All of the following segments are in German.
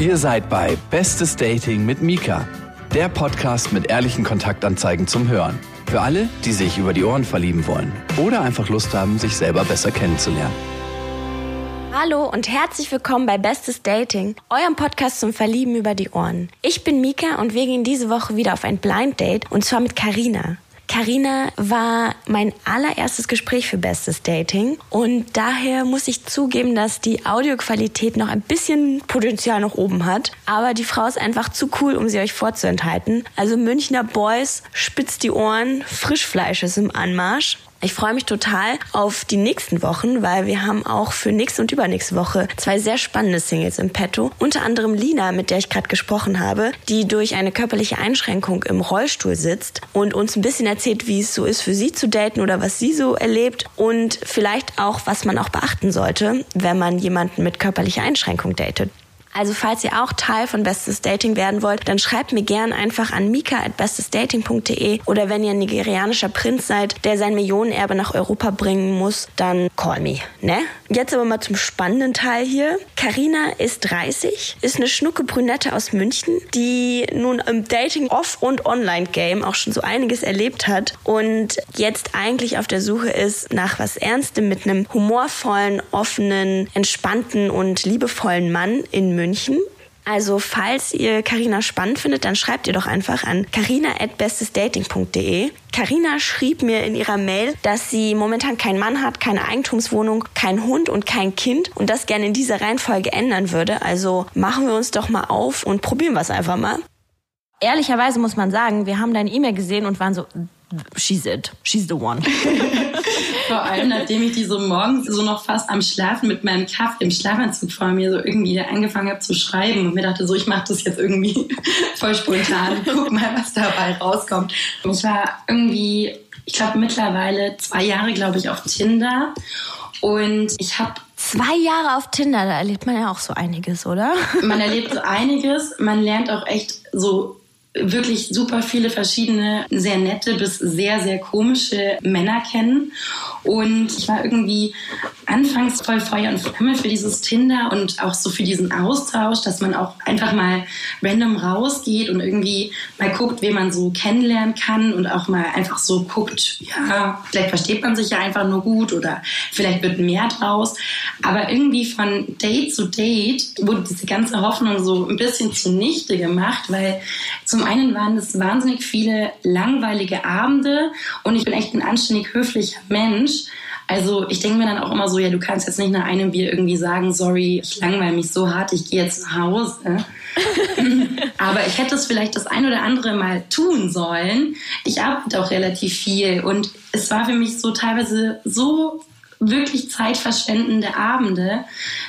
Ihr seid bei Bestes Dating mit Mika, der Podcast mit ehrlichen Kontaktanzeigen zum Hören. Für alle, die sich über die Ohren verlieben wollen oder einfach Lust haben, sich selber besser kennenzulernen. Hallo und herzlich willkommen bei Bestes Dating, eurem Podcast zum Verlieben über die Ohren. Ich bin Mika und wir gehen diese Woche wieder auf ein Blind Date und zwar mit Karina. Karina war mein allererstes Gespräch für Bestes Dating und daher muss ich zugeben, dass die Audioqualität noch ein bisschen Potenzial nach oben hat. Aber die Frau ist einfach zu cool, um sie euch vorzuenthalten. Also Münchner Boys, spitzt die Ohren, Frischfleisch ist im Anmarsch. Ich freue mich total auf die nächsten Wochen, weil wir haben auch für nächste und übernächste Woche zwei sehr spannende Singles im Petto. Unter anderem Lina, mit der ich gerade gesprochen habe, die durch eine körperliche Einschränkung im Rollstuhl sitzt und uns ein bisschen erzählt, wie es so ist für sie zu daten oder was sie so erlebt und vielleicht auch, was man auch beachten sollte, wenn man jemanden mit körperlicher Einschränkung datet. Also falls ihr auch Teil von Bestes Dating werden wollt, dann schreibt mir gern einfach an mika.bestesdating.de oder wenn ihr ein nigerianischer Prinz seid, der sein Millionenerbe nach Europa bringen muss, dann call me, ne? Jetzt aber mal zum spannenden Teil hier. Karina ist 30, ist eine schnucke Brünette aus München, die nun im Dating Off- und Online-Game auch schon so einiges erlebt hat und jetzt eigentlich auf der Suche ist nach was Ernstem mit einem humorvollen, offenen, entspannten und liebevollen Mann in München. Also falls ihr Karina spannend findet, dann schreibt ihr doch einfach an carina@bestesdating.de. Karina schrieb mir in ihrer Mail, dass sie momentan keinen Mann hat, keine Eigentumswohnung, keinen Hund und kein Kind und das gerne in dieser Reihenfolge ändern würde. Also machen wir uns doch mal auf und probieren wir es einfach mal. Ehrlicherweise muss man sagen, wir haben deine E-Mail gesehen und waren so, she's it, she's the one. Vor allem, nachdem ich die so morgens so noch fast am Schlafen mit meinem Kaffee im Schlafanzug vor mir so irgendwie angefangen habe zu schreiben und mir dachte so, ich mache das jetzt irgendwie voll spontan. Guck mal, was dabei rauskommt. Ich war irgendwie, ich glaube mittlerweile zwei Jahre, glaube ich, auf Tinder und ich habe Zwei Jahre auf Tinder, da erlebt man ja auch so einiges, oder? Man erlebt so einiges. Man lernt auch echt so wirklich super viele verschiedene, sehr nette bis sehr, sehr komische Männer kennen. Und ich war irgendwie anfangs voll Feuer und Flamme für dieses Tinder und auch so für diesen Austausch, dass man auch einfach mal random rausgeht und irgendwie mal guckt, wen man so kennenlernen kann und auch mal einfach so guckt, ja, vielleicht versteht man sich ja einfach nur gut oder vielleicht wird mehr draus. Aber irgendwie von Date zu Date wurde diese ganze Hoffnung so ein bisschen zunichte gemacht, weil zum einen waren es wahnsinnig viele langweilige Abende und ich bin echt ein anständig höflicher Mensch. Also ich denke mir dann auch immer so, ja, du kannst jetzt nicht nach einem Bier irgendwie sagen, sorry, ich langweile mich so hart, ich gehe jetzt nach Hause. Aber ich hätte es vielleicht das ein oder andere mal tun sollen. Ich arbeite auch relativ viel und es war für mich so teilweise so wirklich zeitverschwendende Abende,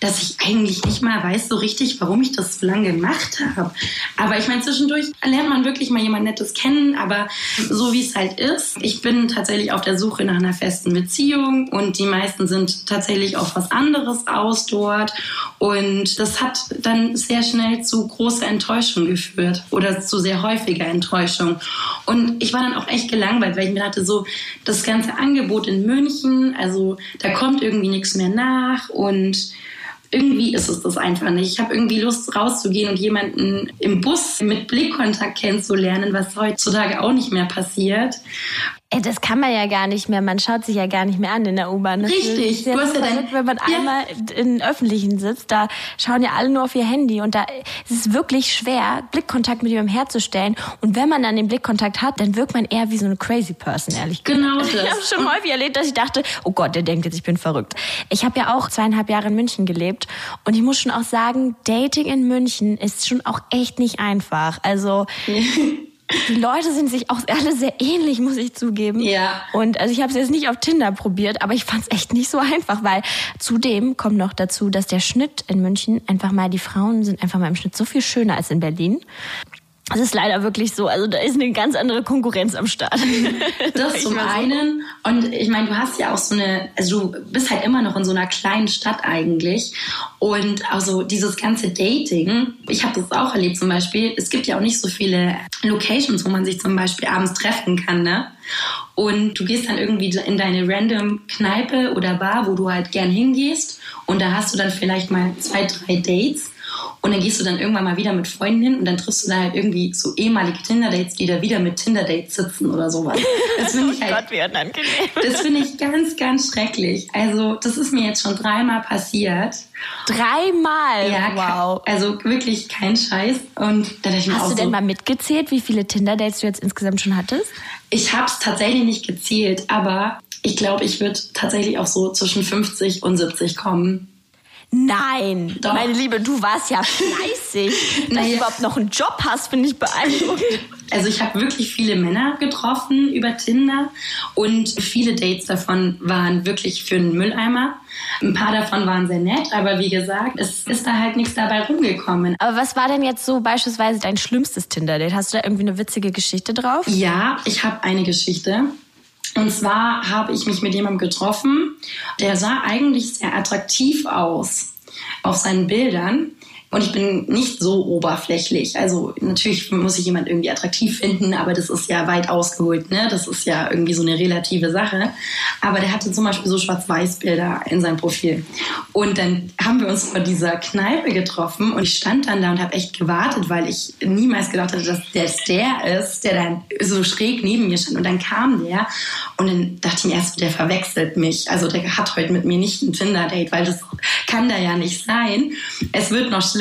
dass ich eigentlich nicht mal weiß so richtig, warum ich das so lange gemacht habe. Aber ich meine, zwischendurch lernt man wirklich mal jemand Nettes kennen, aber so wie es halt ist. Ich bin tatsächlich auf der Suche nach einer festen Beziehung und die meisten sind tatsächlich auf was anderes aus dort. Und das hat dann sehr schnell zu großer Enttäuschung geführt oder zu sehr häufiger Enttäuschung. Und ich war dann auch echt gelangweilt, weil ich mir dachte, so das ganze Angebot in München, also da kommt irgendwie nichts mehr nach und irgendwie ist es das einfach nicht. Ich habe irgendwie Lust rauszugehen und jemanden im Bus mit Blickkontakt kennenzulernen, was heutzutage auch nicht mehr passiert. Ey, das kann man ja gar nicht mehr. Man schaut sich ja gar nicht mehr an in der U-Bahn. Richtig. du hast ja wenn man ja. einmal in öffentlichen sitzt, da schauen ja alle nur auf ihr Handy und da ist es wirklich schwer, Blickkontakt mit jemandem herzustellen. Und wenn man dann den Blickkontakt hat, dann wirkt man eher wie so eine crazy person, ehrlich gesagt. Genau das. Ich habe schon häufig erlebt, dass ich dachte, oh Gott, der denkt jetzt, ich bin verrückt. Ich habe ja auch zweieinhalb Jahre in München gelebt und ich muss schon auch sagen, Dating in München ist schon auch echt nicht einfach. Also die Leute sind sich auch alle sehr ähnlich, muss ich zugeben. Ja. Und also ich habe es jetzt nicht auf Tinder probiert, aber ich fand es echt nicht so einfach, weil zudem kommt noch dazu, dass der Schnitt in München einfach mal, die Frauen sind einfach mal im Schnitt so viel schöner als in Berlin. Das ist leider wirklich so. Also da ist eine ganz andere Konkurrenz am Start. Das zum einen. Und ich meine, du hast ja auch so eine, also du bist halt immer noch in so einer kleinen Stadt eigentlich. Und also dieses ganze Dating, ich habe das auch erlebt zum Beispiel. Es gibt ja auch nicht so viele Locations, wo man sich zum Beispiel abends treffen kann, ne? Und du gehst dann irgendwie in deine random Kneipe oder Bar, wo du halt gern hingehst. Und da hast du dann vielleicht mal zwei, drei Dates. Und dann gehst du dann irgendwann mal wieder mit Freunden hin und dann triffst du da halt irgendwie so ehemalige Tinder-Dates, die da wieder mit Tinder-Dates sitzen oder sowas. Das finde ich oh halt, Gott, wie unangenehm. das finde ich ganz, ganz schrecklich. Also, das ist mir jetzt schon dreimal passiert. Dreimal? Ja, wow. also wirklich kein Scheiß. Und da dachte ich mir auch Hast du denn so, mal mitgezählt, wie viele Tinder-Dates du jetzt insgesamt schon hattest? ich habe es tatsächlich nicht gezählt, aber ich glaube, ich würde tatsächlich auch so zwischen 50 und 70 kommen. Nein, Doch. meine Liebe, du warst ja fleißig. Dass du überhaupt noch einen Job hast, finde ich beeindruckend. Also ich habe wirklich viele Männer getroffen über Tinder und viele Dates davon waren wirklich für einen Mülleimer. Ein paar davon waren sehr nett, aber wie gesagt, es ist da halt nichts dabei rumgekommen. Aber was war denn jetzt so beispielsweise dein schlimmstes Tinder-Date? Hast du da irgendwie eine witzige Geschichte drauf? Ja, ich habe eine Geschichte. Und zwar habe ich mich mit jemandem getroffen, der sah eigentlich sehr attraktiv aus auf seinen Bildern. Und ich bin nicht so oberflächlich. Also natürlich muss ich jemand irgendwie attraktiv finden, aber das ist ja weit ausgeholt. Ne? Das ist ja irgendwie so eine relative Sache. Aber der hatte zum Beispiel so Schwarz-Weiß-Bilder in seinem Profil. Und dann haben wir uns vor dieser Kneipe getroffen und ich stand dann da und habe echt gewartet, weil ich niemals gedacht hatte, dass der der ist, der dann so schräg neben mir stand. Und dann kam der und dann dachte ich mir erst, der verwechselt mich. Also der hat heute mit mir nicht ein Tinder-Date, weil das kann da ja nicht sein. Es wird noch schlimmer.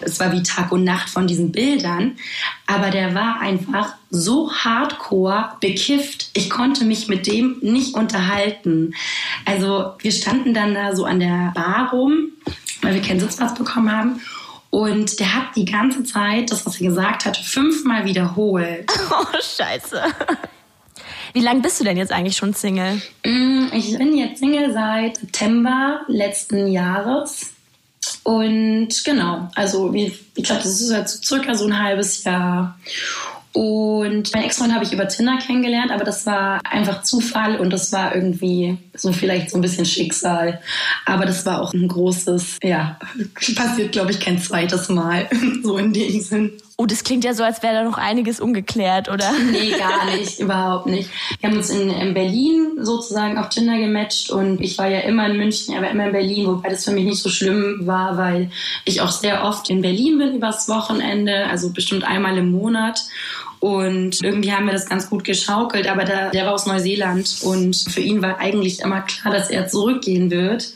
Es war wie Tag und Nacht von diesen Bildern. Aber der war einfach so hardcore bekifft. Ich konnte mich mit dem nicht unterhalten. Also wir standen dann da so an der Bar rum, weil wir keinen Sitzplatz bekommen haben. Und der hat die ganze Zeit das, was er gesagt hat, fünfmal wiederholt. Oh, scheiße. Wie lange bist du denn jetzt eigentlich schon Single? Mm, Ich bin jetzt Single seit September letzten Jahres. Und genau, also wie, ich glaube, das ist jetzt so circa so ein halbes Jahr. Und meinen Ex-Freund habe ich über Tinder kennengelernt, aber das war einfach Zufall und das war irgendwie so vielleicht so ein bisschen Schicksal. Aber das war auch ein großes, ja, passiert glaube ich kein zweites Mal, so in dem Sinn. Oh, das klingt ja so, als wäre da noch einiges ungeklärt, oder? Nee, gar nicht, überhaupt nicht. Wir haben uns in, in Berlin sozusagen auf Tinder gematcht und ich war ja immer in München, er war immer in Berlin, wobei das für mich nicht so schlimm war, weil ich auch sehr oft in Berlin bin übers Wochenende, also bestimmt einmal im Monat. Und irgendwie haben wir das ganz gut geschaukelt, aber der, der war aus Neuseeland und für ihn war eigentlich immer klar, dass er zurückgehen wird.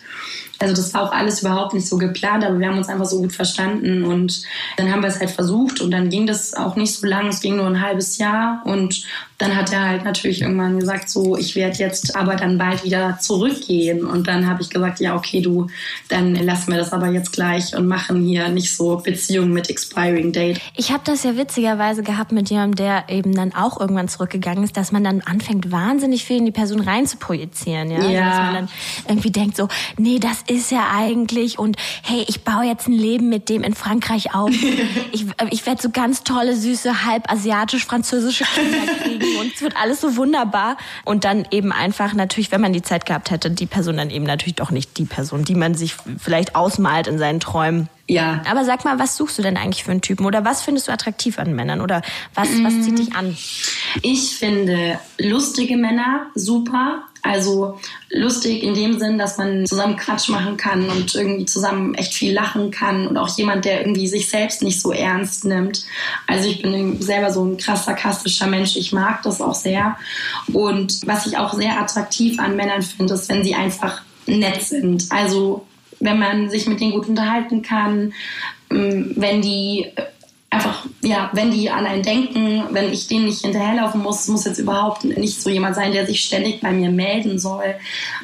Also das war auch alles überhaupt nicht so geplant, aber wir haben uns einfach so gut verstanden und dann haben wir es halt versucht und dann ging das auch nicht so lang, es ging nur ein halbes Jahr und dann hat er halt natürlich irgendwann gesagt, so ich werde jetzt aber dann bald wieder zurückgehen und dann habe ich gesagt, ja okay, du, dann lassen wir das aber jetzt gleich und machen hier nicht so Beziehungen mit Expiring Date. Ich habe das ja witzigerweise gehabt mit jemandem, der eben dann auch irgendwann zurückgegangen ist, dass man dann anfängt, wahnsinnig viel in die Person rein zu projizieren. Ja? Also, Ja. dass man dann irgendwie denkt so, nee, das ist ja eigentlich und hey, ich baue jetzt ein Leben mit dem in Frankreich auf. ich ich werde so ganz tolle, süße, halb asiatisch-französische Kinder kriegen und es wird alles so wunderbar. Und dann eben einfach natürlich, wenn man die Zeit gehabt hätte, die Person dann eben natürlich doch nicht die Person, die man sich vielleicht ausmalt in seinen Träumen. Ja, Aber sag mal, was suchst du denn eigentlich für einen Typen? Oder was findest du attraktiv an Männern? Oder was, was zieht dich an? Ich finde lustige Männer super. Also lustig in dem Sinn, dass man zusammen Quatsch machen kann und irgendwie zusammen echt viel lachen kann und auch jemand, der irgendwie sich selbst nicht so ernst nimmt. Also ich bin selber so ein krass sarkastischer Mensch. Ich mag das auch sehr. Und was ich auch sehr attraktiv an Männern finde, ist, wenn sie einfach nett sind. Also wenn man sich mit denen gut unterhalten kann, ähm, wenn die einfach, ja, wenn die an einen denken, wenn ich denen nicht hinterherlaufen muss, muss jetzt überhaupt nicht so jemand sein, der sich ständig bei mir melden soll,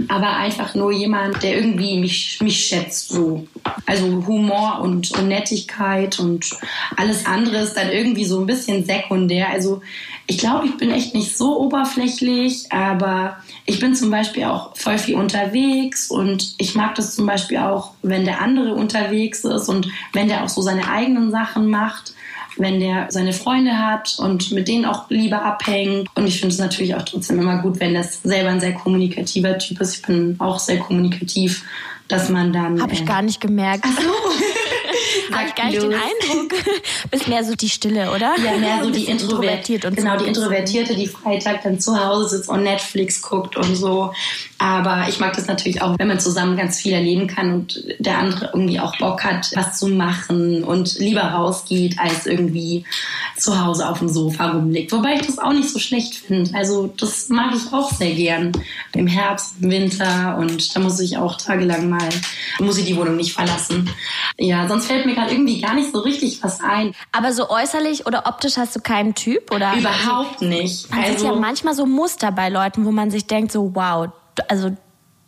aber einfach nur jemand, der irgendwie mich, mich schätzt, so. Also Humor und, und Nettigkeit und alles andere ist dann irgendwie so ein bisschen sekundär. Also ich glaube, ich bin echt nicht so oberflächlich, aber ich bin zum Beispiel auch voll viel unterwegs und ich mag das zum Beispiel auch, wenn der andere unterwegs ist und wenn der auch so seine eigenen Sachen macht wenn der seine Freunde hat und mit denen auch lieber abhängt. Und ich finde es natürlich auch trotzdem immer gut, wenn das selber ein sehr kommunikativer Typ ist. Ich bin auch sehr kommunikativ, dass man dann. Habe ich äh, gar nicht gemerkt. Ach so. Habe ich gar nicht den Eindruck. Bist mehr so die Stille, oder? Ja, mehr so die introvertiert und Genau, die Introvertierte, die Freitag dann zu Hause sitzt und Netflix guckt und so. Aber ich mag das natürlich auch, wenn man zusammen ganz viel erleben kann und der andere irgendwie auch Bock hat, was zu machen und lieber rausgeht, als irgendwie zu Hause auf dem Sofa rumliegt. Wobei ich das auch nicht so schlecht finde. Also das mag ich auch sehr gern. Im Herbst, im Winter und da muss ich auch tagelang mal, muss ich die Wohnung nicht verlassen. Ja, sonst fällt mir gerade irgendwie gar nicht so richtig was ein. Aber so äußerlich oder optisch hast du keinen Typ? oder? Überhaupt nicht. Man also, sieht ja manchmal so Muster bei Leuten, wo man sich denkt so, wow, also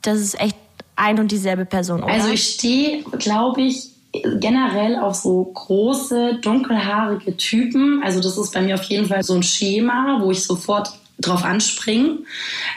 das ist echt ein und dieselbe Person, oder? Also ich stehe, glaube ich, generell auf so große, dunkelhaarige Typen. Also das ist bei mir auf jeden Fall so ein Schema, wo ich sofort drauf anspringen.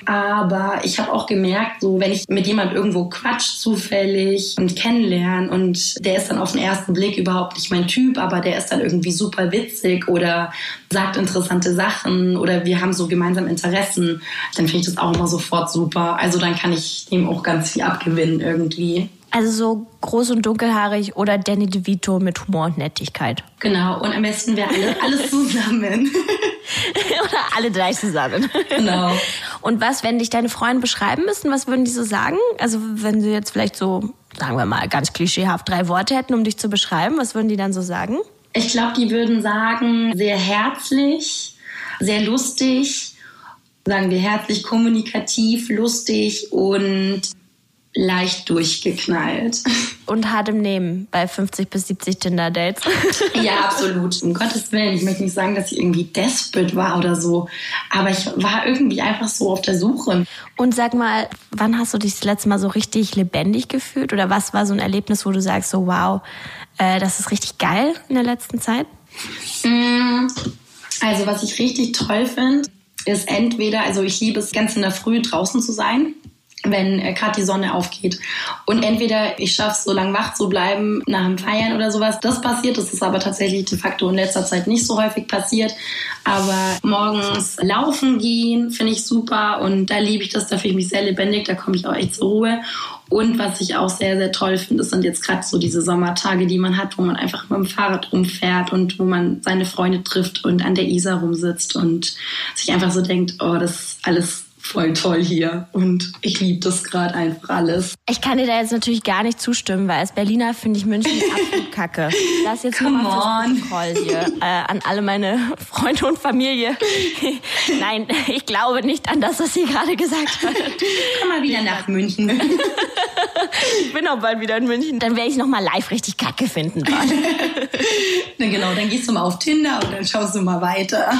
Aber ich habe auch gemerkt, so wenn ich mit jemand irgendwo quatsch zufällig und kennenlerne und der ist dann auf den ersten Blick überhaupt nicht mein Typ, aber der ist dann irgendwie super witzig oder sagt interessante Sachen oder wir haben so gemeinsam Interessen, dann finde ich das auch immer sofort super. Also dann kann ich dem auch ganz viel abgewinnen irgendwie. Also so groß und dunkelhaarig oder Danny DeVito mit Humor und Nettigkeit. Genau, und am besten wäre alle, alles zusammen. oder alle drei zusammen. Genau. Und was, wenn dich deine Freunde beschreiben müssten, was würden die so sagen? Also wenn sie jetzt vielleicht so, sagen wir mal, ganz klischeehaft drei Worte hätten, um dich zu beschreiben, was würden die dann so sagen? Ich glaube, die würden sagen, sehr herzlich, sehr lustig, sagen wir herzlich, kommunikativ, lustig und leicht durchgeknallt. Und hart im Nehmen bei 50 bis 70 Tinder-Dates. ja, absolut. Um Gottes Willen. Ich möchte nicht sagen, dass ich irgendwie desperate war oder so. Aber ich war irgendwie einfach so auf der Suche. Und sag mal, wann hast du dich das letzte Mal so richtig lebendig gefühlt? Oder was war so ein Erlebnis, wo du sagst, so wow, äh, das ist richtig geil in der letzten Zeit? Mm, also was ich richtig toll finde, ist entweder, also ich liebe es ganz in der Früh draußen zu sein wenn äh, gerade die Sonne aufgeht. Und entweder ich schaffe es, so lange wach zu bleiben nach dem Feiern oder sowas. Das passiert. Das ist aber tatsächlich de facto in letzter Zeit nicht so häufig passiert. Aber morgens laufen gehen finde ich super und da liebe ich das. Da fühle ich mich sehr lebendig. Da komme ich auch echt zur Ruhe. Und was ich auch sehr, sehr toll finde, sind jetzt gerade so diese Sommertage, die man hat, wo man einfach mit dem Fahrrad rumfährt und wo man seine Freunde trifft und an der Isar rumsitzt und sich einfach so denkt, oh, das ist alles voll toll hier und ich liebe das gerade einfach alles. Ich kann dir da jetzt natürlich gar nicht zustimmen, weil als Berliner finde ich München absolut kacke. Das jetzt Come mal fürs Protokoll hier äh, an alle meine Freunde und Familie. Nein, ich glaube nicht an das, was sie gerade gesagt hat. Komm mal wieder nach München. ich bin auch bald wieder in München. Dann werde ich noch mal live richtig kacke finden. Na genau, dann gehst du mal auf Tinder und dann schaust du mal weiter.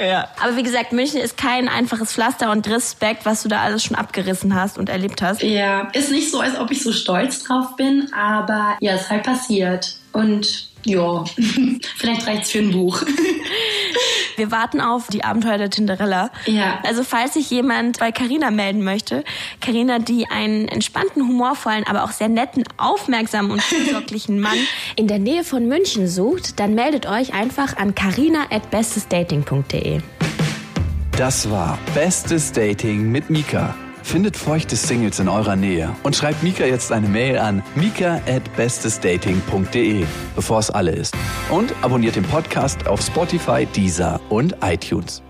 Ja. Aber wie gesagt, München ist kein einfaches Pflaster und Respekt, was du da alles schon abgerissen hast und erlebt hast. Ja, ist nicht so, als ob ich so stolz drauf bin, aber ja, ist halt passiert. Und ja, vielleicht reicht's für ein Buch. Wir warten auf die Abenteuer der Tinderella. Ja. Also falls sich jemand bei Carina melden möchte, Carina, die einen entspannten, humorvollen, aber auch sehr netten, aufmerksamen und fürsorglichen Mann in der Nähe von München sucht, dann meldet euch einfach an carina@bestesdating.de. Das war Bestes Dating mit Mika. Findet feuchte Singles in eurer Nähe und schreibt Mika jetzt eine Mail an mika at bestesdating.de, bevor es alle ist. Und abonniert den Podcast auf Spotify, Deezer und iTunes.